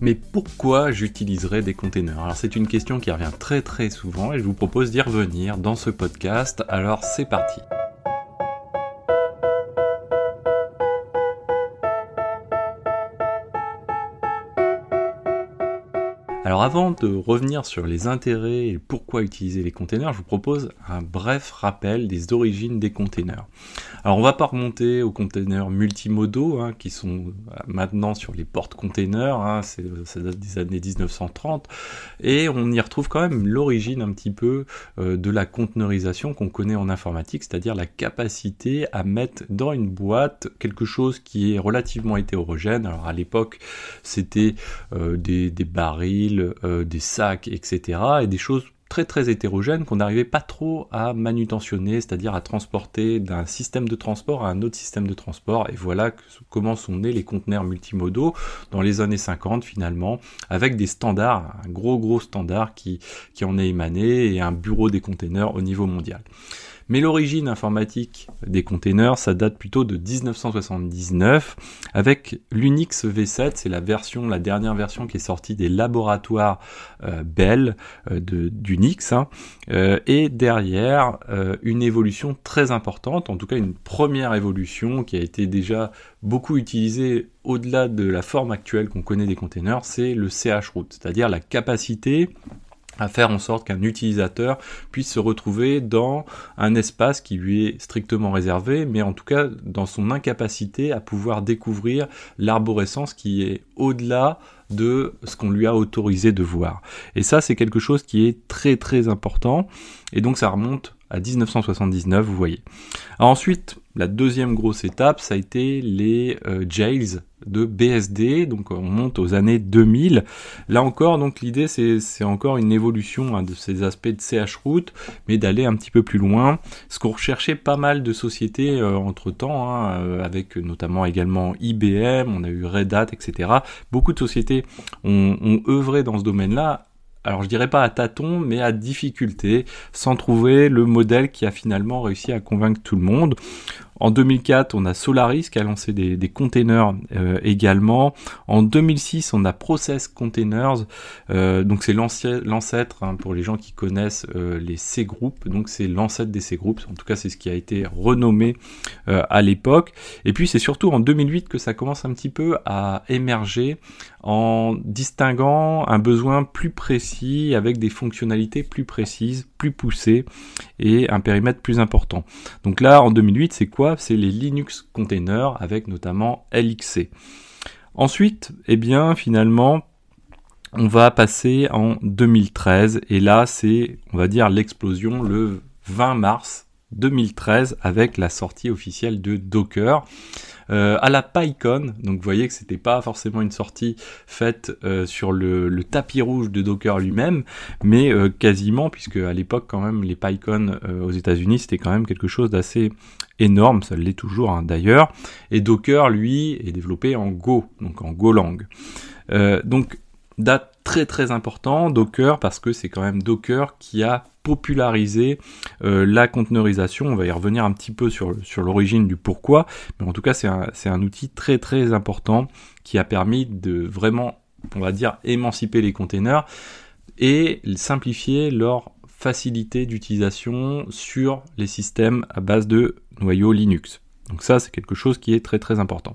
Mais pourquoi j'utiliserais des containers? Alors c'est une question qui revient très très souvent et je vous propose d'y revenir dans ce podcast. Alors c'est parti. Alors avant de revenir sur les intérêts et pourquoi utiliser les containers, je vous propose un bref rappel des origines des containers. Alors on va pas remonter aux containers multimodaux hein, qui sont maintenant sur les portes-containers, hein, c'est des années 1930, et on y retrouve quand même l'origine un petit peu euh, de la conteneurisation qu'on connaît en informatique, c'est-à-dire la capacité à mettre dans une boîte quelque chose qui est relativement hétérogène. Alors à l'époque c'était euh, des barils, euh, des sacs, etc. et des choses très très hétérogènes qu'on n'arrivait pas trop à manutentionner, c'est-à-dire à transporter d'un système de transport à un autre système de transport. Et voilà comment sont nés les conteneurs multimodaux dans les années 50 finalement, avec des standards, un gros gros standard qui, qui en est émané et un bureau des containers au niveau mondial. Mais l'origine informatique des containers, ça date plutôt de 1979 avec l'Unix V7, c'est la dernière version qui est sortie des laboratoires euh, Bell euh, d'Unix. Hein. Euh, et derrière, une évolution très importante, en tout cas une première évolution qui a été déjà beaucoup utilisée au-delà de la forme actuelle qu'on connaît des containers, c'est le CH root, c'est-à-dire la capacité à faire en sorte qu'un utilisateur puisse se retrouver dans un espace qui lui est strictement réservé, mais en tout cas dans son incapacité à pouvoir découvrir l'arborescence qui est au-delà de ce qu'on lui a autorisé de voir. Et ça, c'est quelque chose qui est très très important, et donc ça remonte à 1979, vous voyez. ensuite, la deuxième grosse étape, ça a été les euh, jails de BSD, donc on monte aux années 2000. Là encore, donc l'idée c'est encore une évolution hein, de ces aspects de CH route, mais d'aller un petit peu plus loin. Ce qu'on recherchait pas mal de sociétés euh, entre temps, hein, euh, avec notamment également IBM, on a eu Red Hat, etc. Beaucoup de sociétés ont, ont œuvré dans ce domaine-là alors je dirais pas à tâtons, mais à difficulté, sans trouver le modèle qui a finalement réussi à convaincre tout le monde. En 2004, on a Solaris qui a lancé des, containers euh, également. En 2006, on a Process Containers. Euh, donc c'est l'ancêtre hein, pour les gens qui connaissent euh, les C Group. Donc c'est l'ancêtre des C Groups. En tout cas, c'est ce qui a été renommé à l'époque. Et puis c'est surtout en 2008 que ça commence un petit peu à émerger en distinguant un besoin plus précis avec des fonctionnalités plus précises, plus poussées et un périmètre plus important. Donc là, en 2008, c'est quoi C'est les Linux containers avec notamment LXC. Ensuite, eh bien, finalement, on va passer en 2013 et là, c'est, on va dire, l'explosion le 20 mars 2013 avec la sortie officielle de Docker. Euh, à la PyCon, donc vous voyez que c'était pas forcément une sortie faite euh, sur le, tapis rouge de Docker lui-même, mais euh, quasiment, puisque à l'époque quand même les PyCon aux États-Unis c'était quand même quelque chose d'assez énorme, ça l'est toujours hein, d'ailleurs, et Docker lui est développé en Go, donc en Golang. donc date très très important Docker parce que c'est quand même Docker qui a populariser euh, la conteneurisation. On va y revenir un petit peu sur, sur l'origine du pourquoi, mais en tout cas c'est un, un outil très très important qui a permis de vraiment, on va dire, émanciper les containers et simplifier leur facilité d'utilisation sur les systèmes à base de noyaux Linux. Donc ça, c'est quelque chose qui est très très important.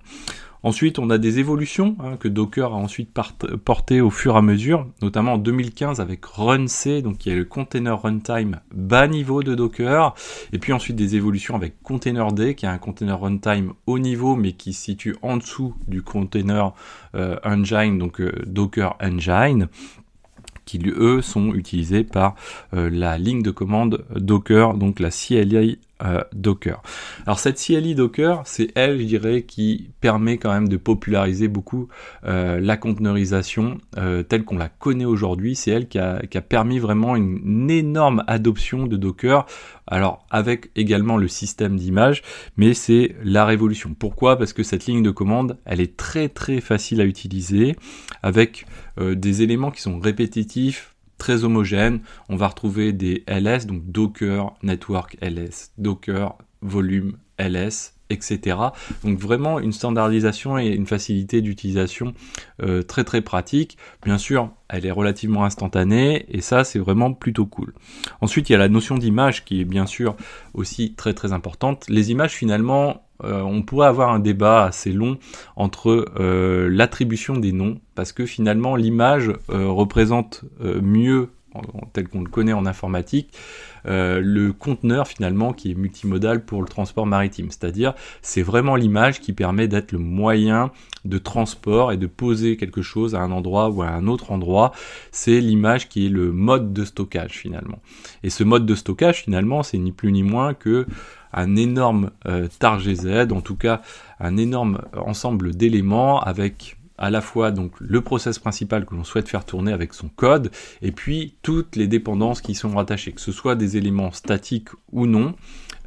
Ensuite, on a des évolutions hein, que Docker a ensuite portées au fur et à mesure, notamment en 2015 avec RunC, donc qui est le container runtime bas niveau de Docker, et puis ensuite des évolutions avec Containerd, qui est un container runtime haut niveau, mais qui se situe en dessous du container euh, engine, donc euh, Docker Engine qui eux sont utilisés par euh, la ligne de commande Docker, donc la CLI euh, Docker. Alors cette CLI Docker, c'est elle, je dirais, qui permet quand même de populariser beaucoup euh, la conteneurisation euh, telle qu'on la connaît aujourd'hui. C'est elle qui a, permis vraiment une, énorme adoption de Docker. Alors avec également le système d'image, mais c'est la révolution. Pourquoi? Parce que cette ligne de commande, elle est très très facile à utiliser avec des éléments qui sont répétitifs, très homogène. On va retrouver des LS, donc Docker Network LS, Docker Volume LS, etc. Donc vraiment une standardisation et une facilité d'utilisation euh, très très pratique. Bien sûr, elle est relativement instantanée et ça c'est vraiment plutôt cool. Ensuite, il y a la notion d'image qui est bien sûr aussi très très importante. Les images finalement, euh, on pourrait avoir un débat assez long entre euh, l'attribution des noms parce que finalement l'image représente mieux tel qu'on le connaît en informatique, euh, le conteneur finalement qui est multimodal pour le transport maritime. C'est-à-dire c'est vraiment l'image qui permet d'être le moyen de transport et de poser quelque chose à un endroit ou à un autre endroit. C'est l'image qui est le mode de stockage finalement. Et ce mode de stockage finalement c'est ni plus ni moins que un énorme euh, tar GZ, en tout cas un énorme ensemble d'éléments avec à la fois donc le process principal que l'on souhaite faire tourner avec son code et puis toutes les dépendances qui sont rattachées, que ce soit des éléments statiques ou non,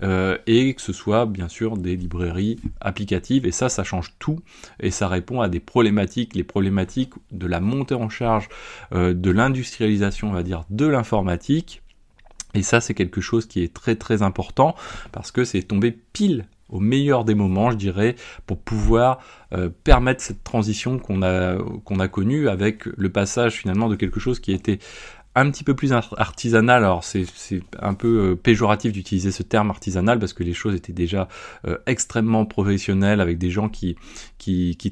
euh, et que ce soit bien sûr des librairies applicatives. Et ça ça change tout et ça répond à des problématiques les problématiques de la montée en charge euh, de l'industrialisation on va dire de l'informatique. Et ça c'est quelque chose qui est très très important parce que c'est tombé pile au meilleur des moments, je dirais, pour pouvoir euh, permettre cette transition qu'on a connue avec le passage finalement de quelque chose qui était un petit peu plus artisanal. Alors c'est un peu euh, péjoratif d'utiliser ce terme artisanal parce que les choses étaient déjà euh, extrêmement professionnelles avec des gens qui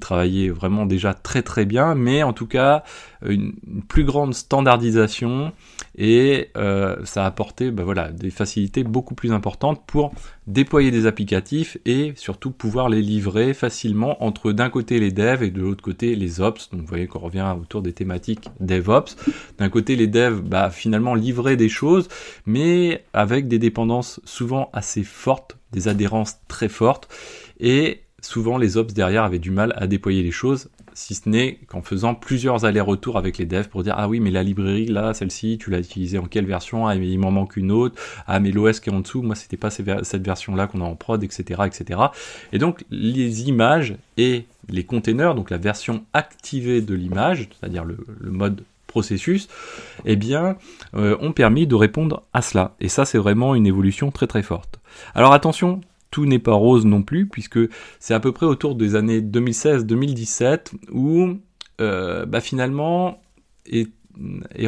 travaillaient vraiment déjà très très bien, mais en tout cas une, plus grande standardisation et euh, ça a apporté voilà, des facilités beaucoup plus importantes pour déployer des applicatifs et surtout pouvoir les livrer facilement entre d'un côté les devs et de l'autre côté les ops. Donc vous voyez qu'on revient autour des thématiques DevOps. D'un côté les devs bah, finalement livrer des choses mais avec des dépendances souvent assez fortes, des adhérences très fortes et souvent les ops derrière avaient du mal à déployer les choses si ce n'est qu'en faisant plusieurs allers-retours avec les devs pour dire ah oui mais la librairie là celle-ci tu l'as utilisée en quelle version? Ah il m'en manque une autre ah mais l'OS qui est en dessous moi c'était pas cette version là qu'on a en prod etc etc et donc les images et les containers donc la version activée de l'image c'est-à-dire le, mode processus, eh bien, euh, ont permis de répondre à cela. Et ça, c'est vraiment une évolution très très forte. Alors attention, tout n'est pas rose non plus, puisque c'est à peu près autour des années 2016-2017 où euh, bah, finalement est,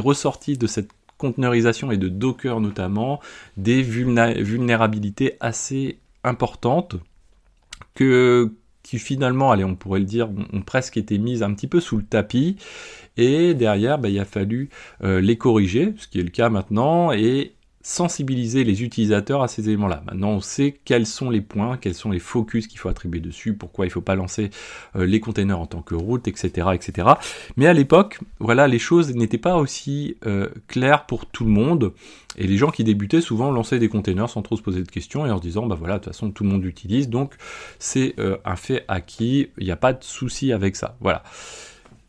ressorti de cette conteneurisation et de Docker notamment des vulnérabilités assez importantes que qui finalement, allez, on pourrait le dire, ont, presque été mises un petit peu sous le tapis. Et derrière, bah, il a fallu euh, les corriger, ce qui est le cas maintenant, et sensibiliser les utilisateurs à ces éléments-là. Maintenant, on sait quels sont les points, quels sont les focus qu'il faut attribuer dessus, pourquoi il ne faut pas lancer euh, les containers en tant que route, etc., etc. Mais à l'époque, voilà, les choses n'étaient pas aussi euh, claires pour tout le monde. Et les gens qui débutaient souvent lançaient des containers sans trop se poser de questions et en se disant, bah voilà, de toute façon, tout le monde l'utilise, donc c'est euh, un fait acquis, il n'y a pas de souci avec ça. Voilà.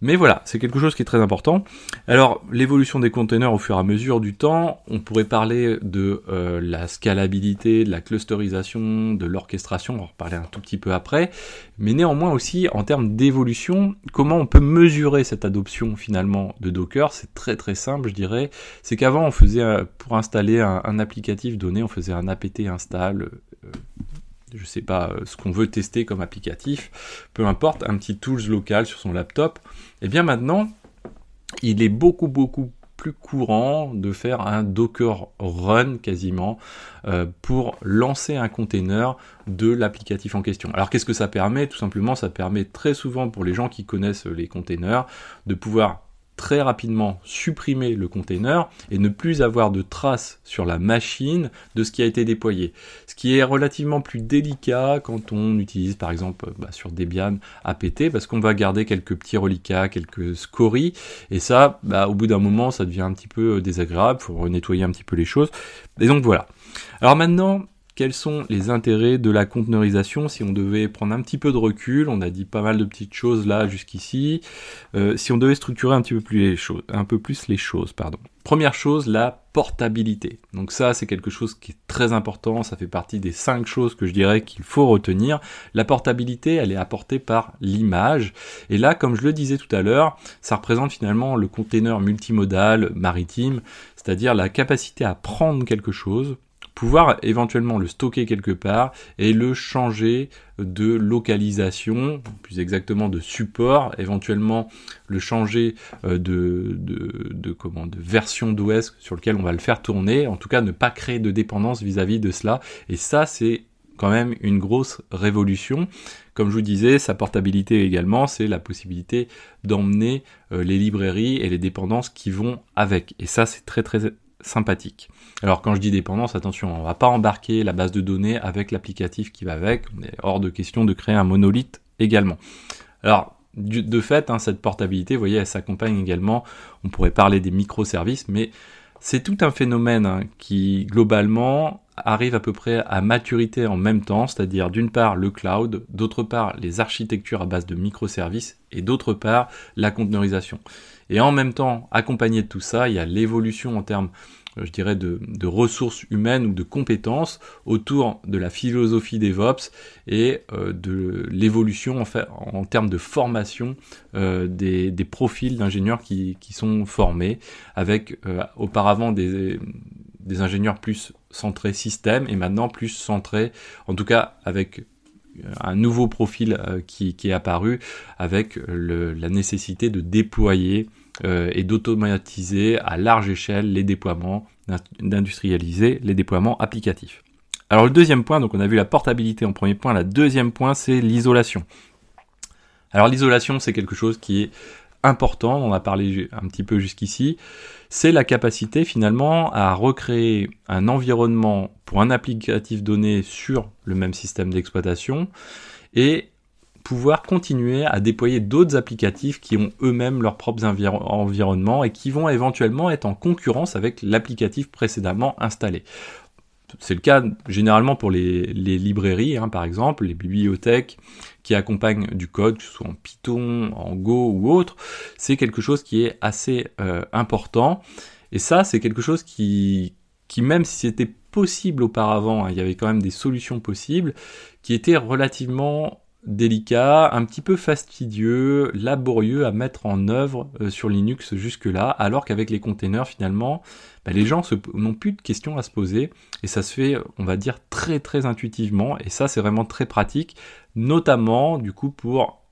Mais voilà, c'est quelque chose qui est très important. Alors, l'évolution des containers au fur et à mesure du temps, on pourrait parler de euh, la scalabilité, de la clusterisation, de l'orchestration, on va en reparler un tout petit peu après, mais néanmoins aussi en termes d'évolution, comment on peut mesurer cette adoption finalement de Docker? C'est très très simple, je dirais. C'est qu'avant, on faisait, euh, pour installer un, applicatif donné, on faisait un apt install. Euh, je sais pas, ce qu'on veut tester comme applicatif, peu importe, un petit tools local sur son laptop, et eh bien maintenant, il est beaucoup beaucoup plus courant de faire un Docker run quasiment euh, pour lancer un container de l'applicatif en question. Alors qu'est-ce que ça permet? Tout simplement, ça permet très souvent pour les gens qui connaissent les containers de pouvoir très rapidement supprimer le container et ne plus avoir de traces sur la machine de ce qui a été déployé. Ce qui est relativement plus délicat quand on utilise par exemple bah, sur Debian apt parce qu'on va garder quelques petits reliquats, quelques scories et ça bah, au bout d'un moment ça devient un petit peu désagréable, il faut nettoyer un petit peu les choses. Et donc voilà. Alors maintenant quels sont les intérêts de la conteneurisation si on devait prendre un petit peu de recul, on a dit pas mal de petites choses là jusqu'ici, euh, si on devait structurer un petit peu plus les choses, un peu plus les choses, pardon. Première chose, la portabilité. Donc ça, c'est quelque chose qui est très important, ça fait partie des cinq choses que je dirais qu'il faut retenir. La portabilité, elle est apportée par l'image. Et là, comme je le disais tout à l'heure, ça représente finalement le container multimodal maritime, c'est-à-dire la capacité à prendre quelque chose, pouvoir éventuellement le stocker quelque part et le changer de localisation, plus exactement de support, éventuellement le changer euh, de, de, version d'OS sur lequel on va le faire tourner, en tout cas ne pas créer de dépendance vis-à-vis -vis de cela. Et ça, c'est quand même une grosse révolution. Comme je vous disais, sa portabilité également, c'est la possibilité d'emmener euh, les librairies et les dépendances qui vont avec. Et ça, c'est très très sympathique. Alors quand je dis dépendance, attention, on va pas embarquer la base de données avec l'applicatif qui va avec. On est hors de question de créer un monolithe également. Alors de fait, hein, cette portabilité, vous voyez, elle s'accompagne également. On pourrait parler des microservices, mais c'est tout un phénomène hein, qui globalement arrive à peu près à maturité en même temps, c'est-à-dire d'une part le cloud, d'autre part les architectures à base de microservices et d'autre part la conteneurisation. Et en même temps, accompagné de tout ça, il y a l'évolution en termes je dirais, de, ressources humaines ou de compétences autour de la philosophie DevOps et euh, de l'évolution en, termes de formation euh, des, profils d'ingénieurs qui, sont formés, avec auparavant des, ingénieurs plus centrés système et maintenant plus centrés, en tout cas avec un nouveau profil qui, est apparu avec la nécessité de déployer euh, et d'automatiser à large échelle les déploiements, d'industrialiser les déploiements applicatifs. Alors le deuxième point, donc on a vu la portabilité en premier point, la deuxième point c'est l'isolation. Alors l'isolation c'est quelque chose qui est important, on a parlé un petit peu jusqu'ici, c'est la capacité finalement à recréer un environnement pour un applicatif donné sur le même système d'exploitation et pouvoir continuer à déployer d'autres applicatifs qui ont eux-mêmes leurs propres environnements et qui vont éventuellement être en concurrence avec l'applicatif précédemment installé. C'est le cas généralement pour les, librairies, hein, par exemple, les bibliothèques qui accompagnent du code, que ce soit en Python, en Go ou autre. C'est quelque chose qui est assez euh, important. Et ça, c'est quelque chose qui, qui même si c'était possible auparavant, hein, il y avait quand même des solutions possibles, qui étaient relativement délicat, un petit peu fastidieux, laborieux à mettre en œuvre euh, sur Linux jusque-là, alors qu'avec les containers, finalement, bah, les gens n'ont plus de questions à se poser, et ça se fait, on va dire, très très intuitivement, et ça c'est vraiment très pratique, notamment du coup pour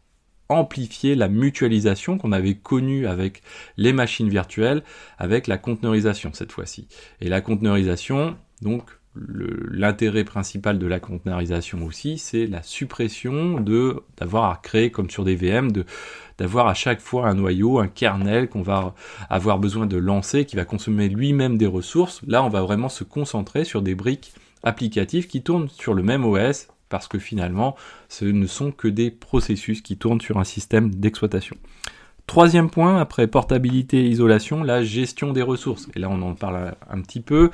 amplifier la mutualisation qu'on avait connue avec les machines virtuelles, avec la conteneurisation cette fois-ci. Et la conteneurisation, donc l'intérêt principal de la conteneurisation aussi, c'est la suppression de d'avoir à créer comme sur des VM, d'avoir à chaque fois un noyau, un kernel qu'on va avoir besoin de lancer, qui va consommer lui-même des ressources. Là, on va vraiment se concentrer sur des briques applicatives qui tournent sur le même OS, parce que finalement, ce ne sont que des processus qui tournent sur un système d'exploitation. Troisième point, après portabilité et isolation, la gestion des ressources. Et là, on en parle un petit peu.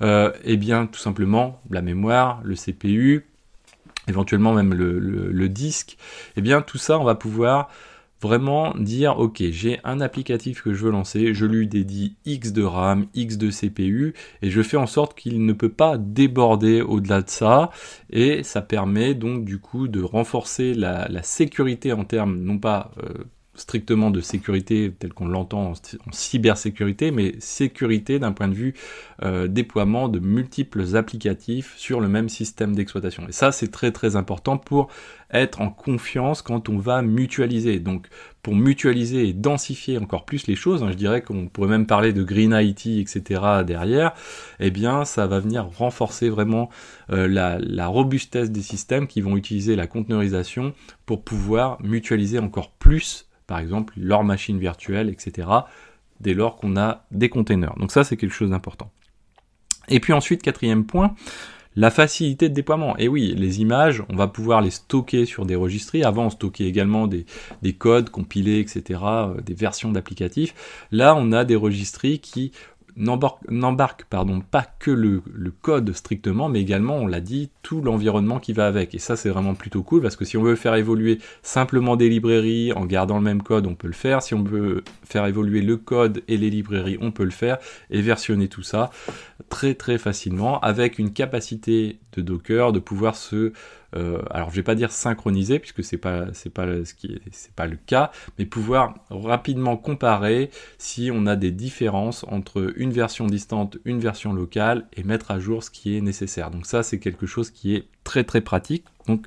Euh, eh bien, tout simplement, la mémoire, le CPU, éventuellement même le, disque. Eh bien, tout ça, on va pouvoir vraiment dire, ok, j'ai un applicatif que je veux lancer, je lui dédie X de RAM, X de CPU, et je fais en sorte qu'il ne peut pas déborder au-delà de ça, et ça permet donc du coup de renforcer la, sécurité en termes, non pas euh, strictement de sécurité tel qu'on l'entend en, cybersécurité, mais sécurité d'un point de vue euh, déploiement de multiples applicatifs sur le même système d'exploitation. Et ça, c'est très très important pour être en confiance quand on va mutualiser. Donc, pour mutualiser et densifier encore plus les choses, hein, je dirais qu'on pourrait même parler de Green IT, etc. derrière, eh bien, ça va venir renforcer vraiment euh, la, la robustesse des systèmes qui vont utiliser la conteneurisation pour pouvoir mutualiser encore plus par exemple leur machine virtuelle, etc., dès lors qu'on a des containers. Donc ça, c'est quelque chose d'important. Et puis ensuite, quatrième point, la facilité de déploiement. Et oui, les images, on va pouvoir les stocker sur des registries. Avant, on stockait également des, des codes compilés, etc., euh, des versions d'applicatifs. Là, on a des registries qui n'embarque pardon pas que le, code strictement, mais également, on l'a dit, tout l'environnement qui va avec. Et ça, c'est vraiment plutôt cool parce que si on veut faire évoluer simplement des librairies en gardant le même code, on peut le faire. Si on veut faire évoluer le code et les librairies, on peut le faire et versionner tout ça très très facilement avec une capacité de Docker de pouvoir se euh, alors je vais pas dire synchroniser puisque c'est pas ce qui pas le cas, mais pouvoir rapidement comparer si on a des différences entre une version distante, une version locale et mettre à jour ce qui est nécessaire. Donc ça c'est quelque chose qui est très très pratique. Donc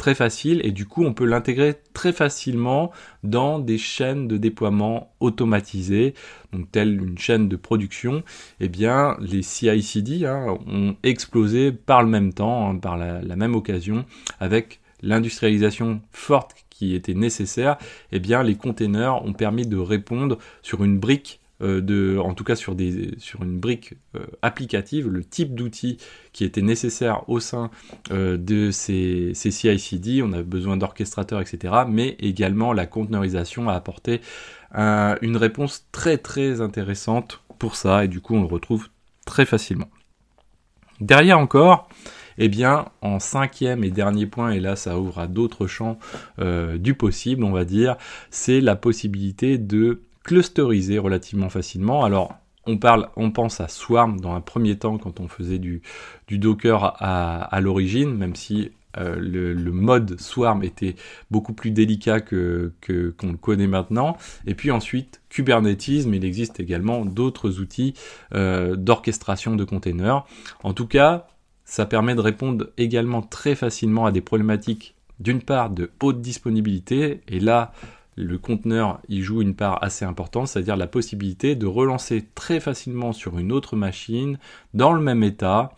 très facile et du coup on peut l'intégrer très facilement dans des chaînes de déploiement automatisées, donc telle une chaîne de production, et eh bien les CI/CD hein, ont explosé par le même temps, hein, par la, même occasion, avec l'industrialisation forte qui était nécessaire, et eh bien les containers ont permis de répondre sur une brique de, en tout cas sur, des, sur une brique euh, applicative, le type d'outil qui était nécessaire au sein euh, de ces, ces CI/CD. On a besoin d'orchestrateurs, etc. Mais également la conteneurisation a apporté une réponse très très intéressante pour ça et du coup on le retrouve très facilement. Derrière encore, eh bien, en cinquième et dernier point, et là ça ouvre à d'autres champs du possible, on va dire, c'est la possibilité de clusteriser relativement facilement. Alors, on parle, on pense à Swarm dans un premier temps quand on faisait du, du Docker à, l'origine, même si euh, le, mode Swarm était beaucoup plus délicat que qu'on le connaît maintenant. Et puis ensuite Kubernetes, mais il existe également d'autres outils euh, d'orchestration de containers. En tout cas, ça permet de répondre également très facilement à des problématiques d'une part de haute disponibilité, et là le conteneur y joue une part assez importante, c'est-à-dire la possibilité de relancer très facilement sur une autre machine, dans le même état,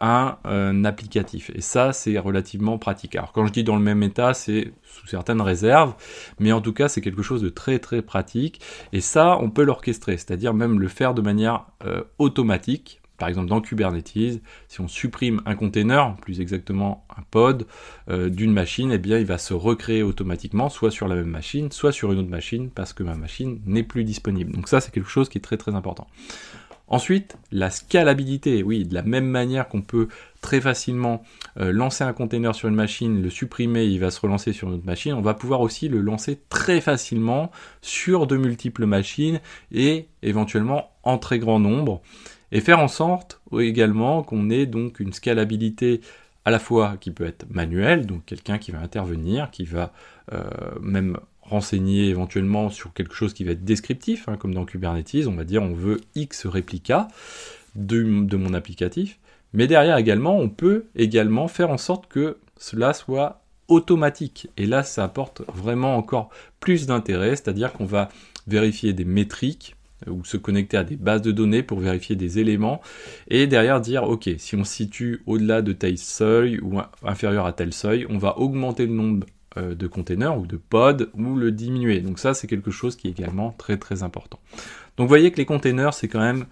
un, applicatif. Et ça, c'est relativement pratique. Alors quand je dis dans le même état, c'est sous certaines réserves, mais en tout cas, c'est quelque chose de très très pratique. Et ça, on peut l'orchestrer, c'est-à-dire même le faire de manière euh, automatique par exemple dans Kubernetes, si on supprime un container, plus exactement un pod euh, d'une machine, eh bien il va se recréer automatiquement, soit sur la même machine, soit sur une autre machine, parce que ma machine n'est plus disponible. Donc ça c'est quelque chose qui est très très important. Ensuite, la scalabilité, oui, de la même manière qu'on peut très facilement euh, lancer un container sur une machine, le supprimer, il va se relancer sur une autre machine, on va pouvoir aussi le lancer très facilement sur de multiples machines et éventuellement en très grand nombre et faire en sorte également qu'on ait donc une scalabilité à la fois qui peut être manuelle, donc quelqu'un qui va intervenir, qui va euh, même renseigner éventuellement sur quelque chose qui va être descriptif, hein, comme dans Kubernetes, on va dire on veut X réplicas de, de mon applicatif, mais derrière également, on peut également faire en sorte que cela soit automatique. Et là, ça apporte vraiment encore plus d'intérêt, c'est-à-dire qu'on va vérifier des métriques ou se connecter à des bases de données pour vérifier des éléments et derrière dire ok si on se situe au-delà de tel seuil ou inférieur à tel seuil on va augmenter le nombre euh, de containers ou de pods ou le diminuer. Donc ça c'est quelque chose qui est également très très important. Donc vous voyez que les containers c'est quand même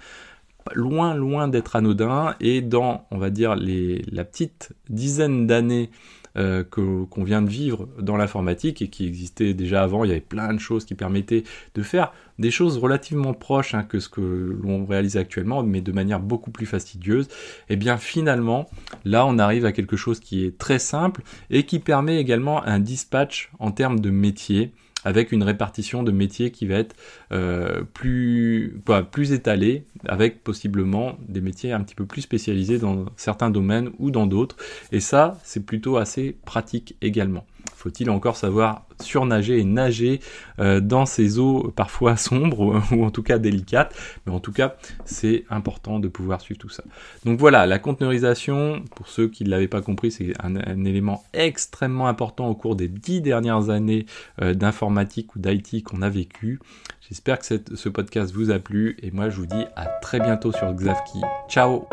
loin loin d'être anodin et dans on va dire les, la petite dizaine d'années euh, qu'on vient de vivre dans l'informatique et qui existait déjà avant. Il y avait plein de choses qui permettaient de faire des choses relativement proches hein, que ce que l'on réalise actuellement, mais de manière beaucoup plus fastidieuse. Et eh bien finalement, là on arrive à quelque chose qui est très simple et qui permet également un dispatch en termes de métier avec une répartition de métiers qui va être euh, plus, plus étalée, avec possiblement des métiers un petit peu plus spécialisés dans certains domaines ou dans d'autres. Et ça, c'est plutôt assez pratique également. Faut-il encore savoir surnager et nager euh, dans ces eaux parfois sombres ou, en tout cas délicates? Mais en tout cas, c'est important de pouvoir suivre tout ça. Donc voilà, la conteneurisation, pour ceux qui ne l'avaient pas compris, c'est un, élément extrêmement important au cours des dix dernières années euh, d'informatique ou d'IT qu'on a vécu. J'espère que ce podcast vous a plu et moi je vous dis à très bientôt sur Xavki. Ciao